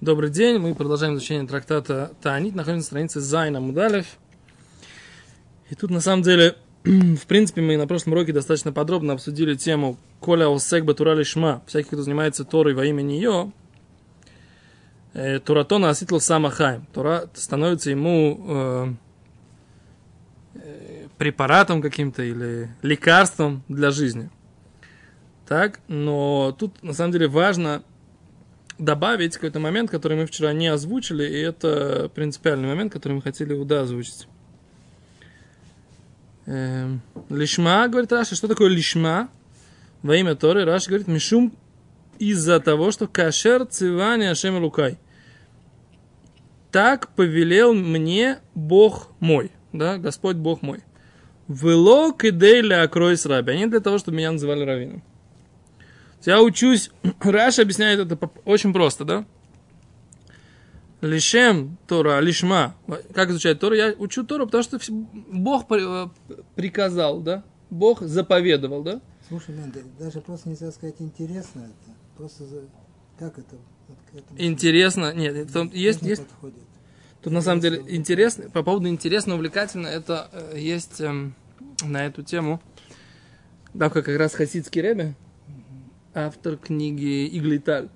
Добрый день, мы продолжаем изучение трактата Таанит, находимся на странице Зайна Мудалев. И тут, на самом деле, в принципе, мы на прошлом уроке достаточно подробно обсудили тему Коля Осек Батурали Шма, всякий, кто занимается Торой во имя нее, э, Туратона Аситл Самахаем. Тора становится ему э, э, препаратом каким-то или лекарством для жизни. Так, но тут, на самом деле, важно добавить какой-то момент, который мы вчера не озвучили, и это принципиальный момент, который мы хотели уда озвучить. Эм, לשמה, говорит Раши, что такое לשמה? Во имя Торы Раши говорит, משום из-за того, что כאשר ציווני השם אלוקי. Так повелел мне Бог мой, да, Господь Бог мой. Вело кидейля окрой с раби. А не для того, чтобы меня называли раввином. Я учусь, Раша объясняет это очень просто, да? Лишем Тора, лишма. Как изучать Тору? Я учу Тору, потому что Бог э, приказал, да? Бог заповедовал, да? Слушай, Лен, даже просто нельзя сказать интересно это. Просто за... как это? Вот интересно, нет, это, есть, есть. Подходит. Тут на самом деле интересно, по поводу интересно, увлекательно, это э, есть э, на эту тему. Да, как раз хасидский ребе, автор книги Иглейталь.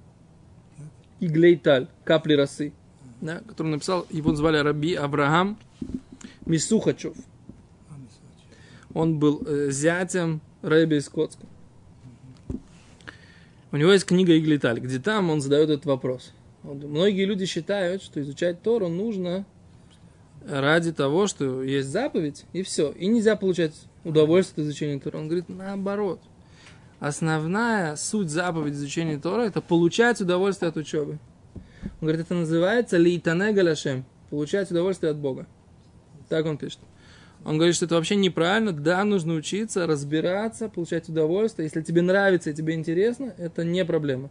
Иглейталь, капли росы, да, который написал, его звали Раби Авраам Мисухачев. Он был э, зятем Рэби Коцка. У него есть книга Иглиталь, где там он задает этот вопрос. Многие люди считают, что изучать Тору нужно ради того, что есть заповедь, и все. И нельзя получать удовольствие от изучения Тора. Он говорит, наоборот – основная суть заповеди изучения Тора – это получать удовольствие от учебы. Он говорит, это называется лейтане галяшем, получать удовольствие от Бога. Так он пишет. Он говорит, что это вообще неправильно. Да, нужно учиться, разбираться, получать удовольствие. Если тебе нравится и тебе интересно, это не проблема.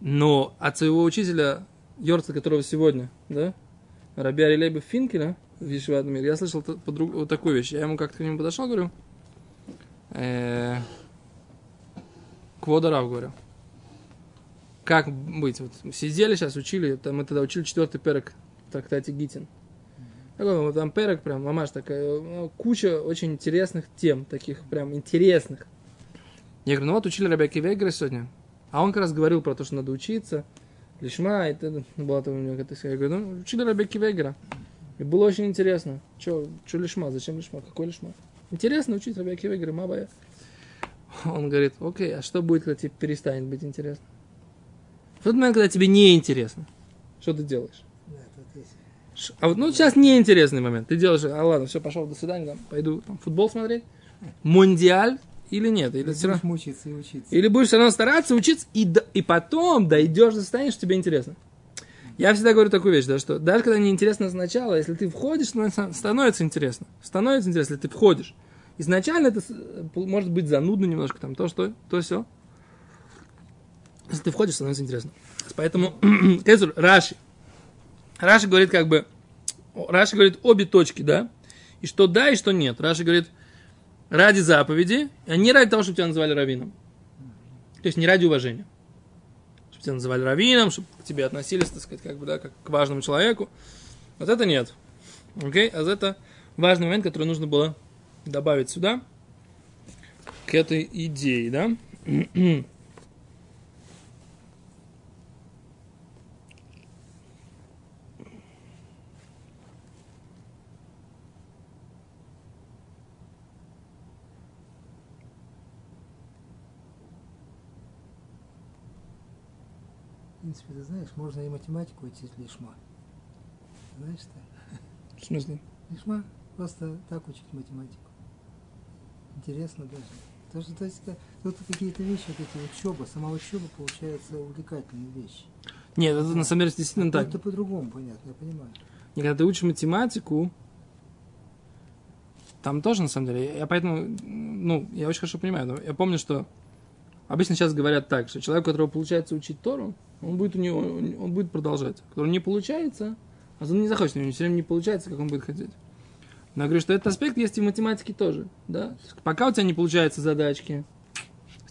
Но от своего учителя, Йорца, которого сегодня, да, Раби Арилейба Финкеля в Ешевадмир, я слышал вот такую вещь. Я ему как-то к нему подошел, говорю, э, Кводарав говорю. Как быть? Вот сидели сейчас, учили, там, мы тогда учили четвертый перек в трактате Гитин. Такой вот там перек прям, мамаш такая, ну, куча очень интересных тем, таких прям интересных. Я говорю, ну вот учили Рабяки Вегера сегодня, а он как раз говорил про то, что надо учиться, лишма, это ну, была там у него какая-то Я говорю, ну учили Рабяки Вегера. И было очень интересно. Че, че лишма, зачем лишма, какой лишма? Интересно учить Раби Акива, говорю, Мабая. Он говорит, окей, а что будет, когда тебе перестанет быть интересно? В тот момент, когда тебе не интересно, что ты делаешь? А вот, ну, сейчас неинтересный момент. Ты делаешь, а ладно, все, пошел, до свидания, там, пойду там, футбол смотреть. Мундиаль или нет? Или, или все равно... учиться и учиться. Или будешь все равно стараться учиться, и, и потом дойдешь до состояния, что тебе интересно. Я всегда говорю такую вещь, да, что даже когда неинтересно сначала, если ты входишь, становится интересно. Становится интересно, если ты входишь. Изначально это может быть занудно немножко, там, то, что, то, все. Если ты входишь, становится интересно. Поэтому, Раши. Раши говорит как бы, Раши говорит обе точки, да, и что да, и что нет. Раши говорит, ради заповеди, а не ради того, чтобы тебя называли раввином. То есть не ради уважения тебя называли раввином, чтобы к тебе относились, так сказать, как бы, да, как к важному человеку. Вот это нет. Окей? А это важный момент, который нужно было добавить сюда, к этой идее, да? принципе, ты знаешь, можно и математику учить лишма. Знаешь что? В смысле? Лишма просто так учить математику. Интересно даже. То, что, то есть, тут какие-то вещи, вот эти учеба, сама учеба получается увлекательная вещь. Нет, это на самом деле действительно так. Это по-другому, понятно, я понимаю. И когда ты учишь математику, там тоже, на самом деле, я поэтому, ну, я очень хорошо понимаю, но я помню, что обычно сейчас говорят так, что человек, у которого получается учить Тору, он будет у него, он будет продолжать. Который не получается, а он не захочет, у него все время не получается, как он будет хотеть. Но я говорю, что этот аспект есть и в математике тоже. Да? Пока у тебя не получаются задачки,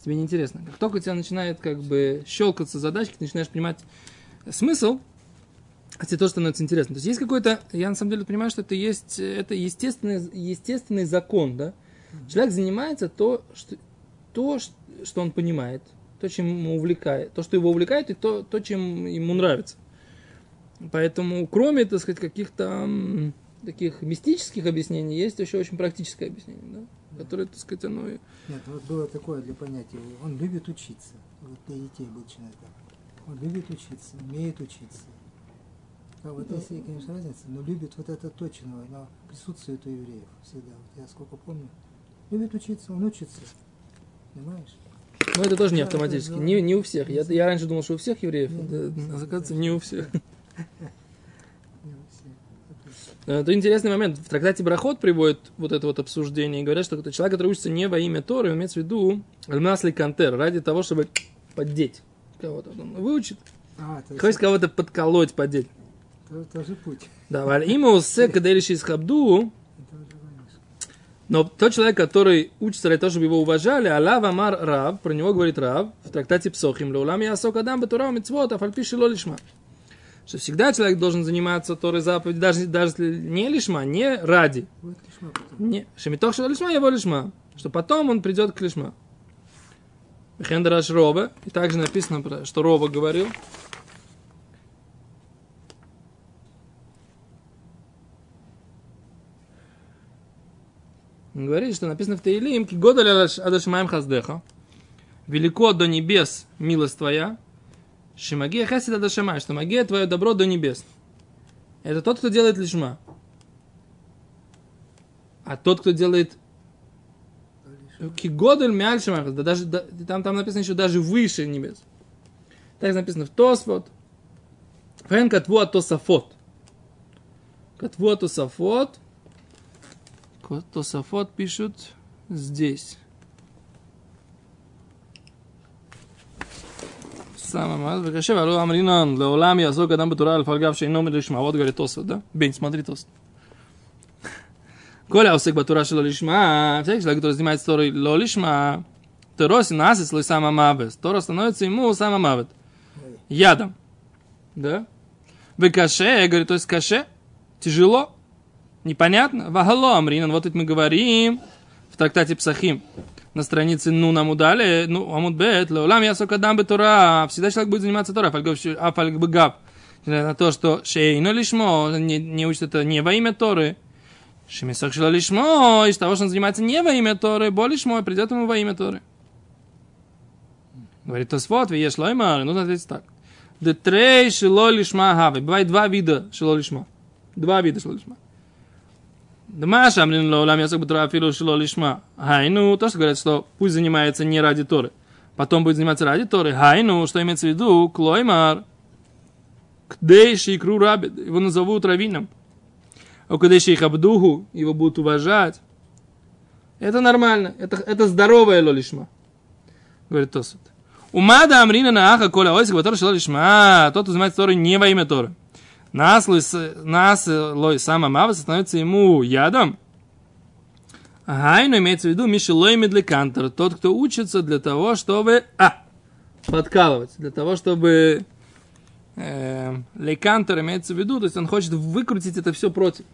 тебе неинтересно. Как только у тебя начинает как бы щелкаться задачки, ты начинаешь понимать смысл, а тебе тоже становится интересно. То есть есть какой-то, я на самом деле понимаю, что это есть, это естественный, естественный закон, да? Человек занимается то, что, то, что он понимает, то, чем ему увлекает, то, что его увлекает, и то, то чем ему нравится. Поэтому, кроме, так сказать, каких-то таких мистических объяснений, есть еще очень практическое объяснение, да? которое, так сказать, оно... Нет, вот было такое для понятия. Он любит учиться. Вот для детей обычно это. Он любит учиться, умеет учиться. А вот если, конечно, разница, но любит вот это точно, оно присутствует у евреев всегда. Вот я сколько помню. Любит учиться, он учится. Понимаешь? Ну, это тоже не автоматически. Не, не у всех. Я, я раньше думал, что у всех евреев. Оказывается, не у всех. Это интересный момент. В трактате Брахот приводит вот это вот обсуждение и говорят, что это человек, который учится не во имя Торы, имеется в виду Альмасли Кантер, ради того, чтобы поддеть кого-то. Он выучит. А, Хочет кого-то подколоть, поддеть. Это тоже путь. Да, валь има усе каделиши из хабду. Но тот человек, который учится для того, чтобы его уважали, Аллах Амар Рав, про него говорит Рав, в трактате Псохим, Леулам Ясок Адам Батура Мицвот, Афальпиши Лолишма что всегда человек должен заниматься Торой заповедь, даже, даже не лишма, не ради. Не, шемитох лишма, его лишма. Что потом он придет к лишма. Хендраш Роба, и также написано, что Роба говорил, Он говорит, что написано в Таилим, года адашмаем хаздеха, велико до небес милость твоя, Шимагия хасида дашама, что магия твое добро до небес. Это тот, кто делает лишма. А тот, кто делает Кигодель мяль шамахас, да даже, да, там, там написано еще даже выше небес. Так написано в Тосфот. Фен катву тосафот. Катву тосафот. Тосафот пишут здесь. Самое Векашев, алло амринан, леолам язок адам батура алфальгав шейно милишма. Вот говорит Тосфот, да? Бень, смотри Тосфот. Коля усек батура шело лишма, всякий человек, который занимается Торой ло лишма, Торос и насис лой сама мавес. Тора становится ему сама мавет. Ядом. Да? Вы каше, говорит, то есть каше, тяжело, непонятно. Вахало амринан, вот это мы говорим в трактате Псахим на странице ну нам удали, ну амудбет, леулам ясок адам бетура, всегда человек будет заниматься Тора, афальгбгаб, на то, что шейно лишмо, не, не учит это не во имя Торы, шемисок шло лишмо, из того, что он занимается не во имя Торы, бо лишмо, придет ему во имя Торы. Говорит Тосфот, вы ешь лоймар, нужно ответить так. Детрей шило лишма хавы. Бывает два вида шило лишма. Два вида шило лишма. Дма шамрин лоулам ясак бутра афилу шило лишма. Хайну, то, что говорят, что пусть занимается не ради Торы. Потом будет заниматься ради Торы. Хайну, что имеется в виду? Клоймар. Кдейши икру рабид. Его назовут раввином. А кдейши их абдуху. Его будут уважать. Это нормально. Это, это здоровое лолишма. Говорит Тосут. Умада амрина на аха коля ойсик, который шило лишма. Тот, кто занимается Торой не во имя Торы нас, нас лой сама мава становится ему ядом. Гайну имеется в виду Мишелой Медлекантер, тот, кто учится для того, чтобы а, подкалывать, для того, чтобы э, лекантер имеется в виду, то есть он хочет выкрутить это все против.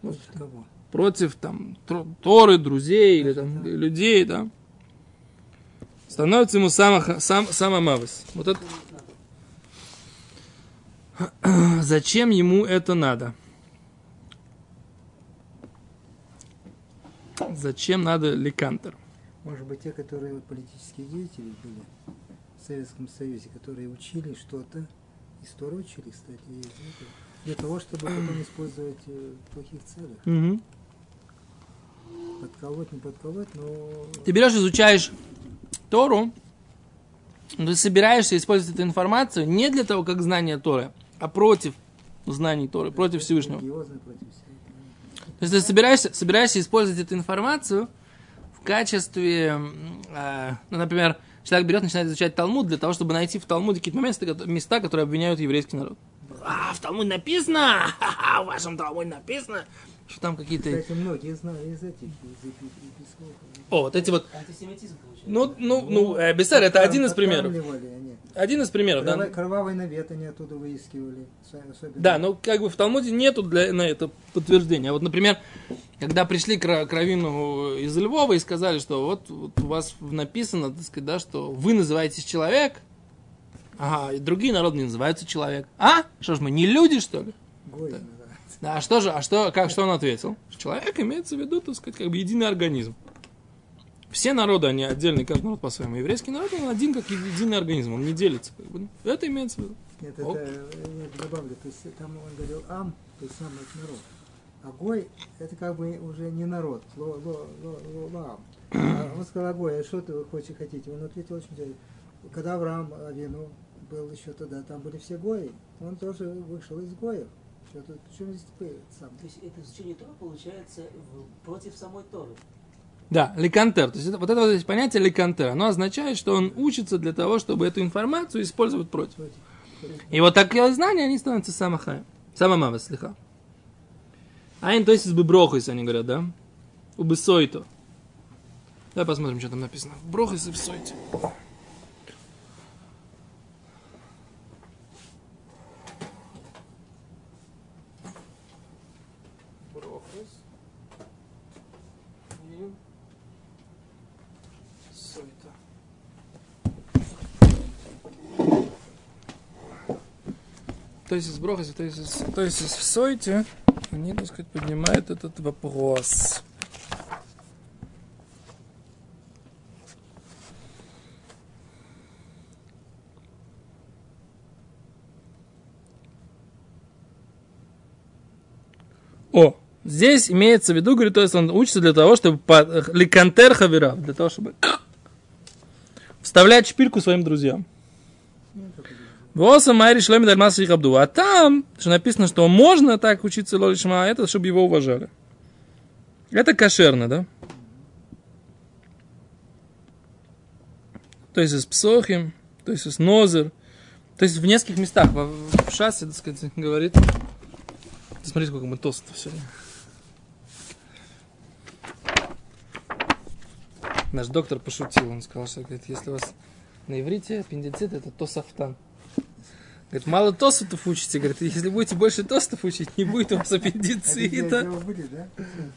Против кого? Против там Торы, друзей или там людей, да. Становится ему сама, сам, сама мавис. Вот это Зачем ему это надо? Зачем надо лекантер? Может быть, те, которые политические деятели были в Советском Союзе, которые учили что-то, историю учили, кстати, для того, чтобы потом использовать э, в плохих целях. Угу. Подколоть, не подколоть, но... Ты берешь, изучаешь Тору, ты собираешься использовать эту информацию не для того, как знание Торы, а против знаний Торы, против Всевышнего. То есть ты собираешься, собираешься использовать эту информацию в качестве, э, ну, например, человек берет, начинает изучать Талмуд для того, чтобы найти в Талмуде какие-то места, места, которые обвиняют еврейский народ. А, в Талмуде написано, в вашем Талмуде написано, что там какие-то... Кстати, многие знали из этих, из епископов. О, вот эти вот... Антисемитизм получается. Ну, ну, ну, э, Бессер, это один из примеров. Они. Один из примеров, да. Кровавый, кровавый навет они оттуда выискивали. Особенно. Да, но как бы в Талмуде нету для, на это подтверждения. А вот, например, когда пришли к, к Равину из Львова и сказали, что вот, вот у вас написано, так сказать, да, что вы называетесь человек, ага, и другие народы не называются человек. А? Что ж мы, не люди, что ли? Гои называется. Да, а что же, а что, как, что он ответил? Человек имеется в виду, так сказать, как бы единый организм. Все народы, они отдельные, каждый народ по-своему. Еврейский народ, он один как единый организм, он не делится. Как бы. Это имеется в виду. Нет, Оп. это я добавлю. То есть там он говорил ам, то есть сам это народ. А гой это как бы уже не народ. Ло, ло, ло, ло, ло, ам. А он сказал, гой, а что ты хочешь хотите? Он ответил очень интересно. Когда Авраам Авину был еще тогда, там были все гои, он тоже вышел из гоев. Что тут, причем здесь ты сам? То есть это изучение Тора получается в- против самой Торы. Да, ликантер. То есть это, вот это вот здесь понятие ликантер, оно означает, что он учится для того, чтобы эту информацию использовать против. И вот такие знания, они становятся самахаем. Самамава, слегка. Айн, то есть из беброхис, они говорят, да? Убысойто. Давай посмотрим, что там написано. Брохис и всойте. Брохис. И сойто. То есть из Брохиса, то есть из, то есть из Сойте, они, так сказать, поднимают этот вопрос. О, здесь имеется в виду, говорит, то есть он учится для того, чтобы по- ликантер хавирав, для того, чтобы вставлять шпильку своим друзьям. Воса Майри Шлеми Дальмас Абду. А там, что написано, что можно так учиться Лолишма, это чтобы его уважали. Это кошерно, да? То есть из Псохим, то есть из Нозер, то есть в нескольких местах. В, в шассе, так сказать, говорит. Смотрите, сколько мы тостов сегодня. Наш доктор пошутил, он сказал, что говорит, если у вас на иврите аппендицит, это тосафтан. Говорит, мало тостов учите, говорит, если будете больше тостов учить, не будет у вас аппендицита.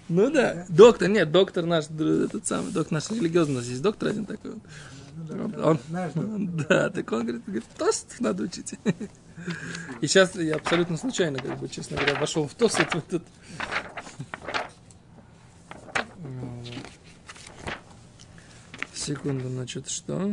Ну да, доктор, нет, доктор наш, этот самый, доктор наш религиозный, у нас есть доктор один такой. Ну да, Он- так он говорит, говорит, тост надо учить. И сейчас я абсолютно случайно, как бы, честно говоря, вошел в тост вот этот. Секунду, значит, что?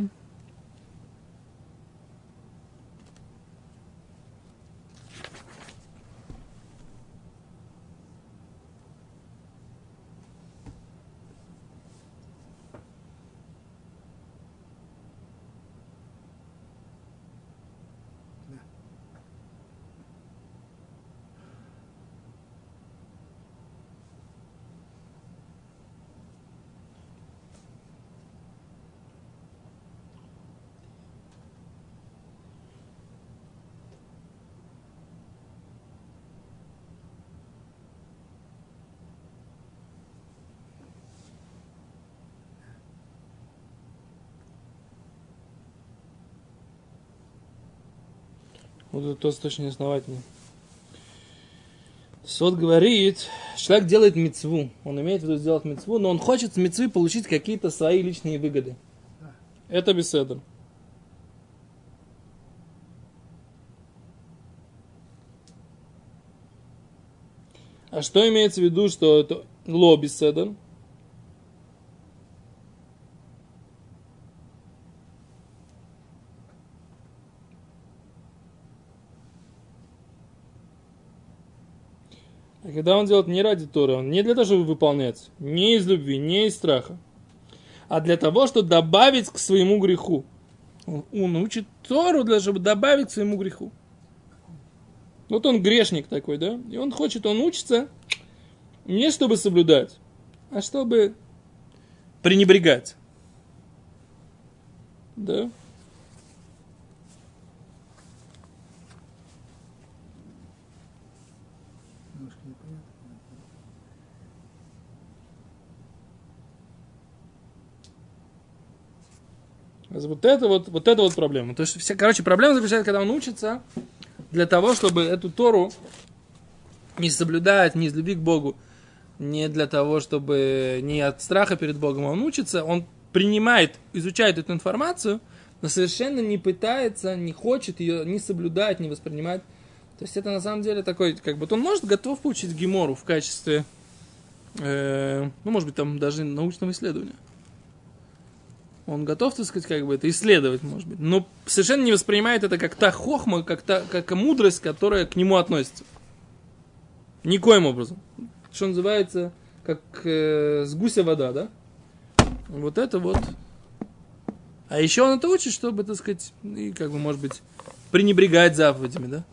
Вот этот тост очень основательный. Сот говорит, человек делает мецву. Он имеет в виду сделать мецву, но он хочет с мецвы получить какие-то свои личные выгоды. Это беседа. А что имеется в виду, что это ло беседа? Когда он делает не ради Торы, он не для того, чтобы выполнять, не из любви, не из страха, а для того, чтобы добавить к своему греху. Он, учит Тору, для того, чтобы добавить к своему греху. Вот он грешник такой, да? И он хочет, он учится не чтобы соблюдать, а чтобы пренебрегать. Да? Вот это вот, вот это вот проблема. То есть, вся, короче, проблема заключается, когда он учится для того, чтобы эту Тору не соблюдать, не из любви к Богу, не для того, чтобы не от страха перед Богом, он учится, он принимает, изучает эту информацию, но совершенно не пытается, не хочет ее не соблюдать, не воспринимать. То есть это на самом деле такой, как бы, он может готов получить гемору в качестве, э, ну, может быть, там даже научного исследования. Он готов, так сказать, как бы это исследовать, может быть, но совершенно не воспринимает это как та хохма, как та как мудрость, которая к нему относится. Никоим образом. Что называется, как э, с гуся вода, да? Вот это вот. А еще он это учит, чтобы, так сказать, и как бы, может быть, пренебрегать заповедями, да?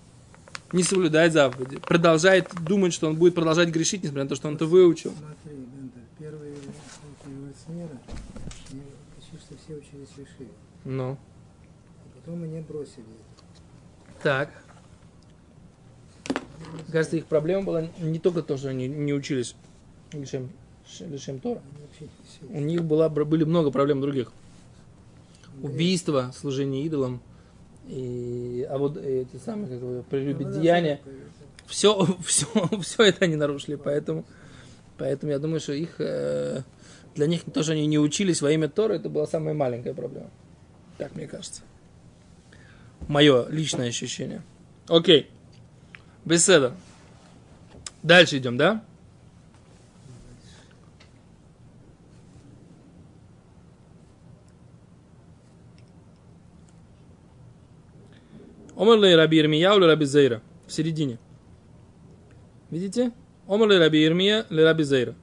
Не соблюдать заповеди. Продолжает думать, что он будет продолжать грешить, несмотря на то, что он это выучил. Смотри, Бендер, первые все учились в Ишиве. Ну. А потом они бросили. Так. Кажется, их проблема была не только то, что они не учились Лишем, Лишем Тора. У них была, были много проблем других. Убийство, служение идолам, и, а вот эти самые, как бы, прелюбодеяния. Все, все, все это они нарушили, поэтому, поэтому я думаю, что их, э, для них то, что они не учились во имя Тора, это была самая маленькая проблема. Так мне кажется. Мое личное ощущение. Окей. Беседа. Дальше идем, да? Омар лей Раби Ирмия Раби Зейра? В середине. Видите? Омар лей Раби Ирмия Раби Зейра?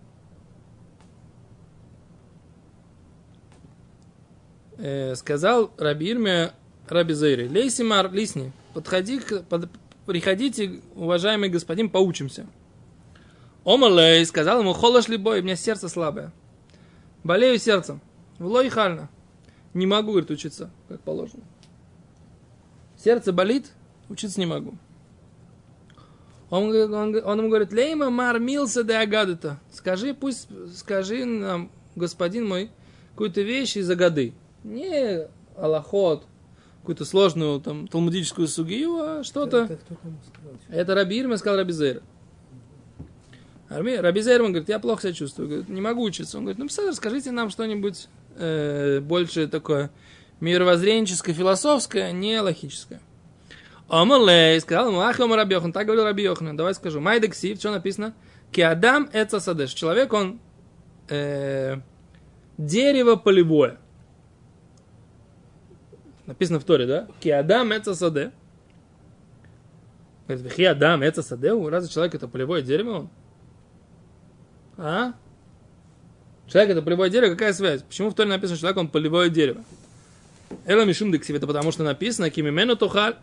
Э, сказал Раби Ирмия Раби Зейре, Лейсимар, лисни, подходи, под- приходите, уважаемый господин, поучимся. Омар лей сказал ему, холош ли бой, у меня сердце слабое. Болею сердцем. Влой хально. Не могу, говорит, учиться, как положено. Сердце болит, учиться не могу. Он, он, он ему говорит, лейма мар милса де агадата. Скажи, пусть, скажи нам, господин мой, какую-то вещь из Агады. Не аллахот, какую-то сложную там талмудическую сугию, а что-то... Это? Это Раби Ирма сказал Раби Зейр. Раби Раби Зейр, он говорит, я плохо себя чувствую, говорит, не могу учиться. Он говорит, ну, писатель, скажите нам что-нибудь э, больше такое мировоззренческое, философское, не логическое. Омалей, сказал ему, ах, Омар Раби Йохан, так говорил Раби Йохан, давай скажу. Майдексив, что написано? Киадам эца садеш. Человек, он э, дерево полевое. Написано в Торе, да? Киадам эца саде. Говорит, вихи адам, это садеу? Разве человек это полевое дерево он? А? Человек это полевое дерево, какая связь? Почему в Торе написано, что человек он полевое дерево? Эла мишум это потому что написано, кимимену тухаль.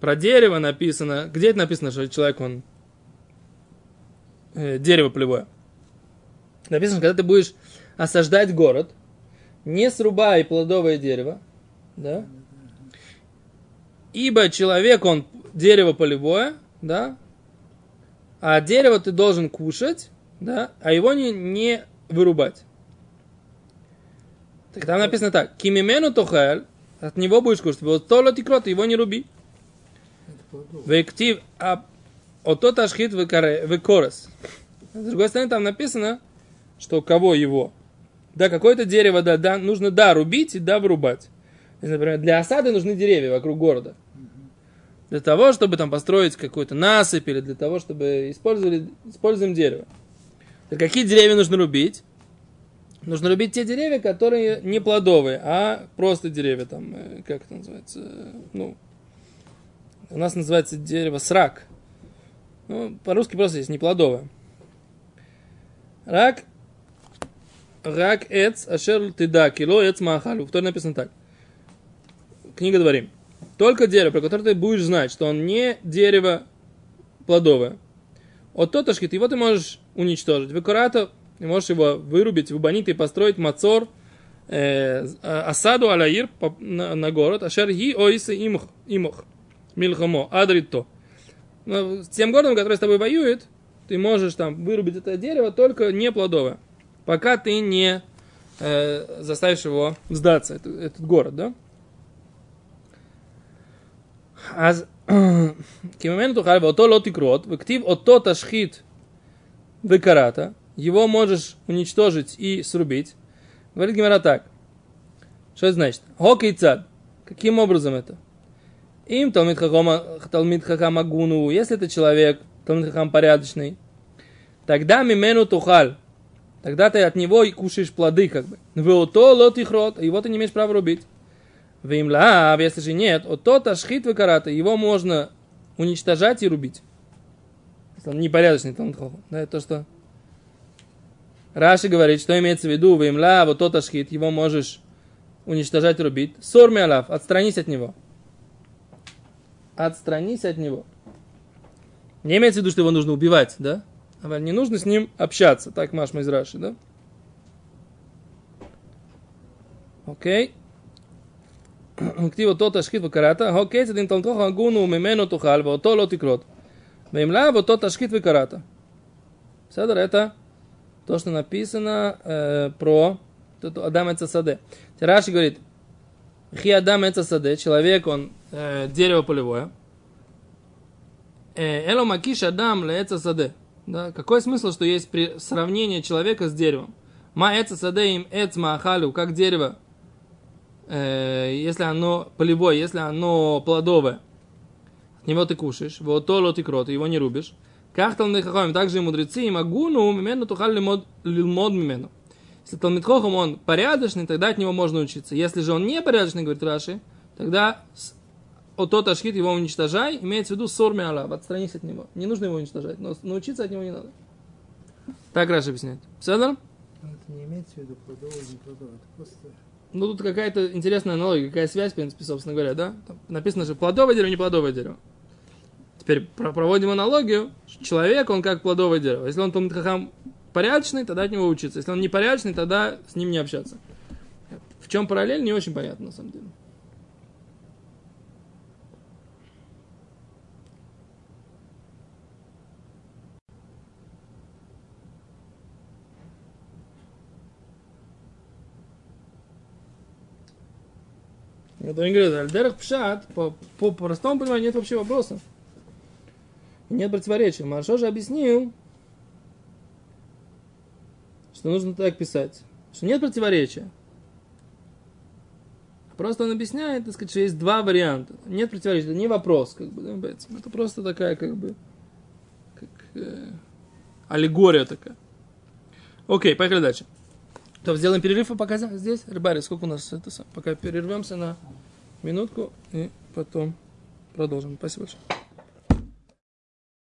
Про дерево написано, где это написано, что человек он э, дерево полевое? Написано, когда ты будешь осаждать город, не срубай плодовое дерево, да? Ибо человек, он дерево полевое, да, а дерево ты должен кушать, да, а его не, не вырубать. Так там написано так, кимимену тохаль, от него будешь кушать, вот тола тикрот, его не руби. Вектив, а от тот ашхит векорес. С другой стороны, там написано, что кого его. Да, какое-то дерево, да, да, нужно, да, рубить и да, вырубать. Например, для осады нужны деревья вокруг города. Для того, чтобы там построить какой-то насыпь или для того, чтобы использовали, используем дерево. Так какие деревья нужно рубить? Нужно рубить те деревья, которые не плодовые, а просто деревья, там, э, как это называется, э, ну, у нас называется дерево срак. Ну, по-русски просто есть неплодовое. Рак, рак эц, ашер тыда, кило эц махалю. В Торе написано так. Книга Дворим. Только дерево, про которое ты будешь знать, что он не дерево плодовое. От тотошкит, его ты можешь уничтожить. Выкурата, ты можешь его вырубить, выбанить и построить мацор, э, осаду аляир на, на город, ашер ги ойсы имох, имох, милхамо, адрито. Но С тем городом, который с тобой воюет, ты можешь там вырубить это дерево, только не плодовое. Пока ты не э, заставишь его сдаться, этот, этот город, да? אז כי ממנו תאכל ואותו לא תקרות, וכתיב אותו תשחית וקראת, его можешь уничтожить и срубить. Говорит Гимара так. Что это значит? Хокей цад. Каким образом это? Им Талмит Хахама, Талмит Хахама Гуну, если это человек, Талмит Хахам порядочный, тогда мимену тухаль. Тогда ты от него и кушаешь плоды, как бы. Вы то лот их рот, его ты не имеешь права рубить. Вы им лав, если же нет, от то ташхит карата, его можно уничтожать и рубить. Если он непорядочный Талмит Хахам. Да, это то, что Раши говорит, что имеется в виду, лав, вот тот ашхит, его можешь уничтожать и рубить. Сорми алав, отстранись от него. Отстранись от него. Не имеется в виду, что его нужно убивать, да? А не нужно с ним общаться. Так Машма из Раши, да? Окей. כתיב אותו תשחית וקראת, הקצת אם תלתוך הגונו ממנו תאכל ואותו לא תקרות. ואם לאו אותו תשחית וקראת. בסדר? это то, что написано э, про Адам Эцасаде. Раши говорит, Хи Адам Эцасаде, человек, он э, дерево полевое. Э, Эло Макиш Адам Эцасаде. Да? Какой смысл, что есть при сравнение человека с деревом? Ма Эцасаде им Эц Маахалю, как дерево, э, если оно полевое, если оно плодовое, от него ты кушаешь, вот то лот и крот, его не рубишь. Как Талмит Хахамим, также и мудрецы, им агуну, мимену тухаль лимод мимену. Если Талмит Хохам, он порядочный, тогда от него можно учиться. Если же он не порядочный, говорит Раши, тогда от тот ашхит его уничтожай, имеется в виду сорми алав, отстранись от него. Не нужно его уничтожать, но научиться от него не надо. Так Раши объясняет. Седор? Это не имеется в виду плодовое, не плодовое. Это просто Ну, тут какая-то интересная аналогия, какая связь, в принципе, собственно говоря, да? Там написано же плодовое дерево, не плодовое дерево. Теперь про- проводим аналогию. Человек, он как плодовое дерево. Если он Талмит Хахам порядочный, тогда от него учиться. Если он непорядочный, тогда с ним не общаться. В чем параллель, не очень понятно, на самом деле. Это не говорю, Альдерах Пшат, по, по простому пониманию, нет вообще вопроса. Нет противоречия. Маршо же объяснил, что нужно так писать. Что нет противоречия. Просто он объясняет, так сказать, что есть два варианта. Нет противоречия, это не вопрос, как бы, это просто такая, как бы, как, э, аллегория такая. Окей, поехали дальше. То сделаем перерыв пока здесь. Рыбари, сколько у нас это? Пока перервемся на минутку и потом продолжим. Спасибо большое.